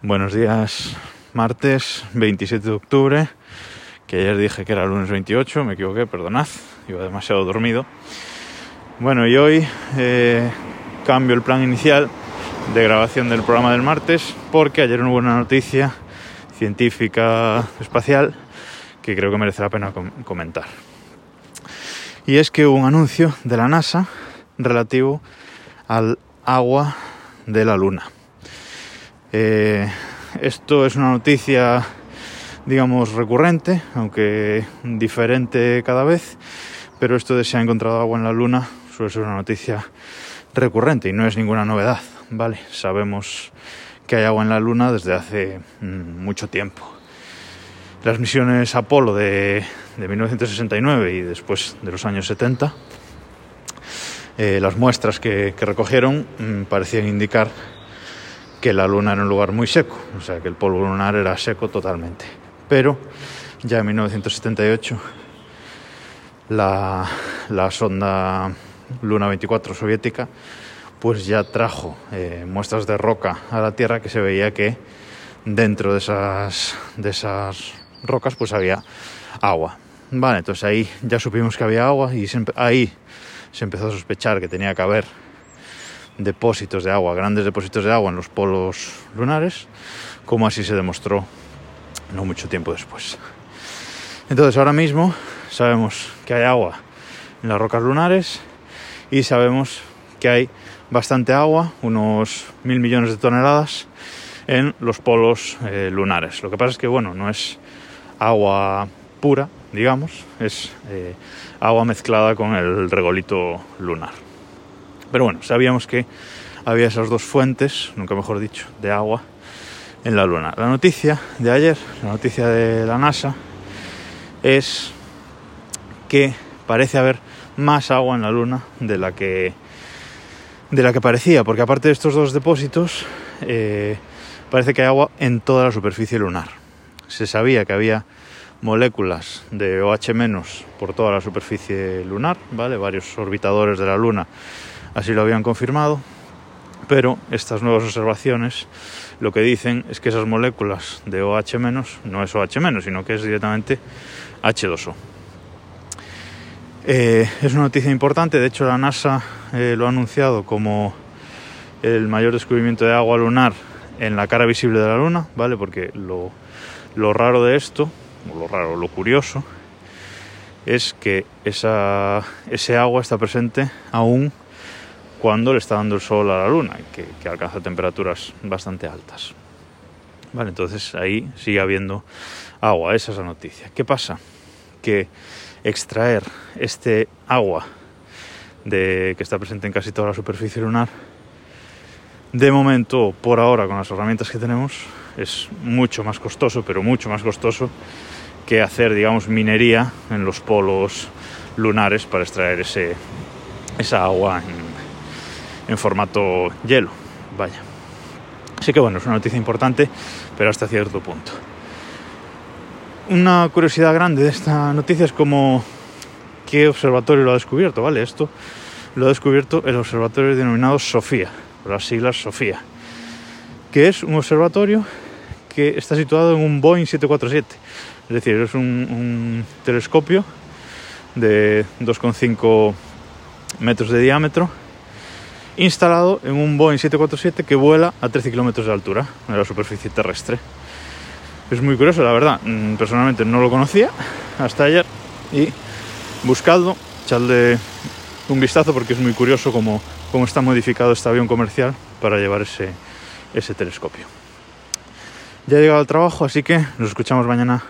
Buenos días, martes 27 de octubre, que ayer dije que era lunes 28, me equivoqué, perdonad, iba demasiado dormido. Bueno, y hoy eh, cambio el plan inicial de grabación del programa del martes porque ayer hubo una noticia científica espacial que creo que merece la pena com comentar. Y es que hubo un anuncio de la NASA relativo al agua de la Luna. Eh, esto es una noticia, digamos, recurrente, aunque diferente cada vez, pero esto de se ha encontrado agua en la Luna suele ser una noticia recurrente y no es ninguna novedad, ¿vale? Sabemos que hay agua en la Luna desde hace mm, mucho tiempo. Las misiones Apolo de, de 1969 y después de los años 70, eh, las muestras que, que recogieron mm, parecían indicar que la Luna era un lugar muy seco, o sea que el polvo lunar era seco totalmente. Pero ya en 1978 la, la sonda Luna 24 soviética pues ya trajo eh, muestras de roca a la Tierra que se veía que dentro de esas, de esas rocas pues había agua. Vale, entonces ahí ya supimos que había agua y se, ahí se empezó a sospechar que tenía que haber depósitos de agua, grandes depósitos de agua en los polos lunares, como así se demostró no mucho tiempo después. Entonces ahora mismo sabemos que hay agua en las rocas lunares y sabemos que hay bastante agua, unos mil millones de toneladas, en los polos eh, lunares. Lo que pasa es que, bueno, no es agua pura, digamos, es eh, agua mezclada con el regolito lunar. Pero bueno, sabíamos que había esas dos fuentes, nunca mejor dicho, de agua en la Luna. La noticia de ayer, la noticia de la NASA, es que parece haber más agua en la Luna de la que de la que parecía, porque aparte de estos dos depósitos, eh, parece que hay agua en toda la superficie lunar. Se sabía que había moléculas de OH- por toda la superficie lunar, ¿vale? Varios orbitadores de la Luna así lo habían confirmado, pero estas nuevas observaciones lo que dicen es que esas moléculas de OH- no es OH-, sino que es directamente H2O. Eh, es una noticia importante, de hecho la NASA eh, lo ha anunciado como el mayor descubrimiento de agua lunar en la cara visible de la Luna, ¿vale? Porque lo, lo raro de esto, o lo raro, lo curioso, es que ese agua está presente aún cuando le está dando el sol a la Luna, que, que alcanza temperaturas bastante altas. Vale, entonces ahí sigue habiendo agua, esa es la noticia. ¿Qué pasa? Que extraer este agua de, que está presente en casi toda la superficie lunar, de momento, por ahora, con las herramientas que tenemos, es mucho más costoso, pero mucho más costoso que hacer, digamos, minería en los polos lunares para extraer ese, esa agua en, en formato hielo. Vaya. Así que bueno, es una noticia importante, pero hasta cierto punto. Una curiosidad grande de esta noticia es como qué observatorio lo ha descubierto, ¿vale? Esto lo ha descubierto el observatorio denominado SOFIA, por las siglas SOFIA, que es un observatorio que está situado en un Boeing 747, es decir, es un telescopio de 2,5 metros de diámetro instalado en un Boeing 747 que vuela a 13 kilómetros de altura en la superficie terrestre. Es muy curioso, la verdad. Mm, personalmente no lo conocía hasta ayer y buscadlo, echadle un vistazo porque es muy curioso cómo, cómo está modificado este avión comercial para llevar ese, ese telescopio. Ya he llegado al trabajo, así que nos escuchamos mañana